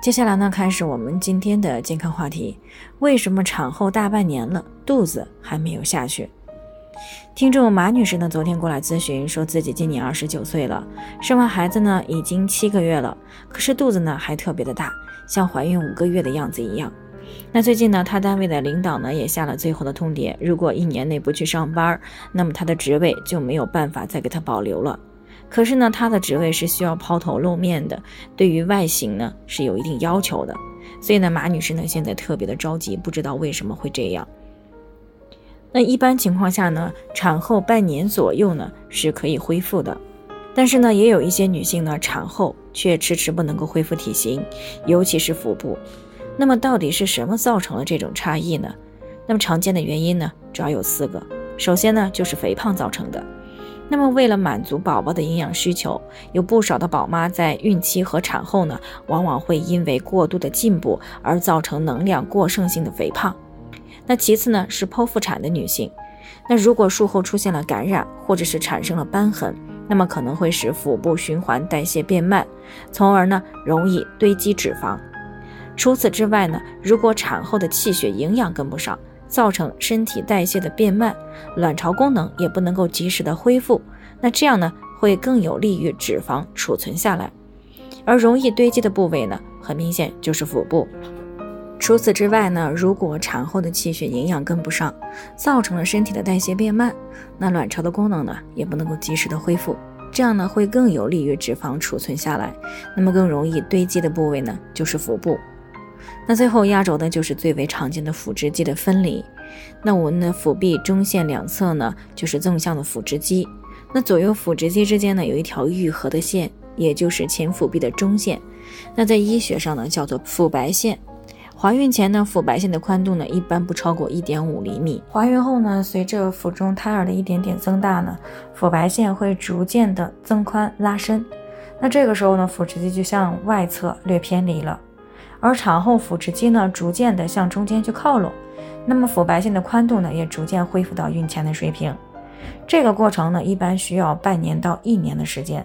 接下来呢，开始我们今天的健康话题：为什么产后大半年了，肚子还没有下去？听众马女士呢，昨天过来咨询，说自己今年二十九岁了，生完孩子呢已经七个月了，可是肚子呢还特别的大，像怀孕五个月的样子一样。那最近呢，她单位的领导呢也下了最后的通牒，如果一年内不去上班，那么她的职位就没有办法再给她保留了。可是呢，她的职位是需要抛头露面的，对于外形呢是有一定要求的，所以呢，马女士呢现在特别的着急，不知道为什么会这样。那一般情况下呢，产后半年左右呢是可以恢复的，但是呢，也有一些女性呢产后却迟迟不能够恢复体型，尤其是腹部。那么到底是什么造成了这种差异呢？那么常见的原因呢，主要有四个。首先呢，就是肥胖造成的。那么，为了满足宝宝的营养需求，有不少的宝妈在孕期和产后呢，往往会因为过度的进补而造成能量过剩性的肥胖。那其次呢，是剖腹产的女性，那如果术后出现了感染或者是产生了瘢痕，那么可能会使腹部循环代谢变慢，从而呢容易堆积脂肪。除此之外呢，如果产后的气血营养跟不上。造成身体代谢的变慢，卵巢功能也不能够及时的恢复，那这样呢会更有利于脂肪储存下来，而容易堆积的部位呢，很明显就是腹部。除此之外呢，如果产后的气血营养跟不上，造成了身体的代谢变慢，那卵巢的功能呢也不能够及时的恢复，这样呢会更有利于脂肪储存下来，那么更容易堆积的部位呢就是腹部。那最后压轴的就是最为常见的腹直肌的分离。那我们的腹壁中线两侧呢，就是纵向的腹直肌。那左右腹直肌之间呢，有一条愈合的线，也就是前腹壁的中线。那在医学上呢，叫做腹白线。怀孕前呢，腹白线的宽度呢，一般不超过一点五厘米。怀孕后呢，随着腹中胎儿的一点点增大呢，腹白线会逐渐的增宽拉伸。那这个时候呢，腹直肌就向外侧略偏离了。而产后腹直肌呢，逐渐的向中间去靠拢，那么腹白线的宽度呢，也逐渐恢复到孕前的水平。这个过程呢，一般需要半年到一年的时间。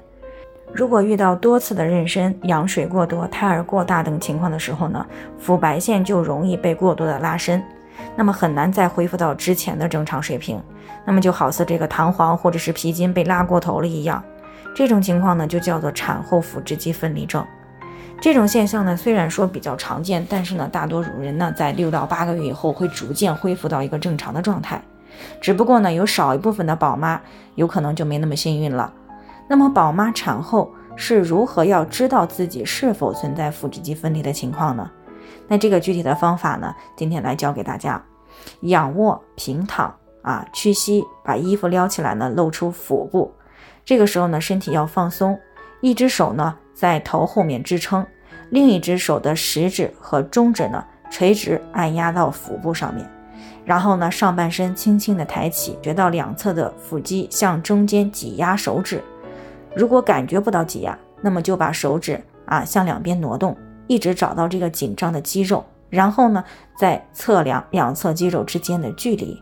如果遇到多次的妊娠、羊水过多、胎儿过大等情况的时候呢，腹白线就容易被过多的拉伸，那么很难再恢复到之前的正常水平。那么就好似这个弹簧或者是皮筋被拉过头了一样，这种情况呢，就叫做产后腹直肌分离症。这种现象呢，虽然说比较常见，但是呢，大多数人呢，在六到八个月以后会逐渐恢复到一个正常的状态。只不过呢，有少一部分的宝妈有可能就没那么幸运了。那么，宝妈产后是如何要知道自己是否存在腹直肌分离的情况呢？那这个具体的方法呢，今天来教给大家：仰卧平躺啊，屈膝，把衣服撩起来呢，露出腹部。这个时候呢，身体要放松，一只手呢。在头后面支撑，另一只手的食指和中指呢垂直按压到腹部上面，然后呢上半身轻轻的抬起，觉到两侧的腹肌向中间挤压手指。如果感觉不到挤压，那么就把手指啊向两边挪动，一直找到这个紧张的肌肉，然后呢再测量两侧肌肉之间的距离。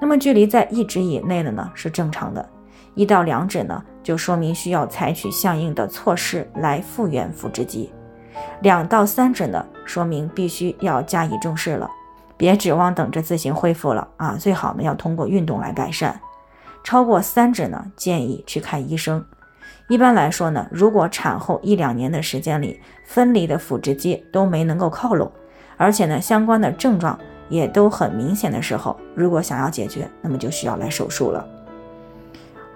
那么距离在一指以内的呢是正常的。一到两指呢，就说明需要采取相应的措施来复原腹直肌；两到三指呢，说明必须要加以重视了，别指望等着自行恢复了啊！最好呢要通过运动来改善。超过三指呢，建议去看医生。一般来说呢，如果产后一两年的时间里分离的腹直肌都没能够靠拢，而且呢相关的症状也都很明显的时候，如果想要解决，那么就需要来手术了。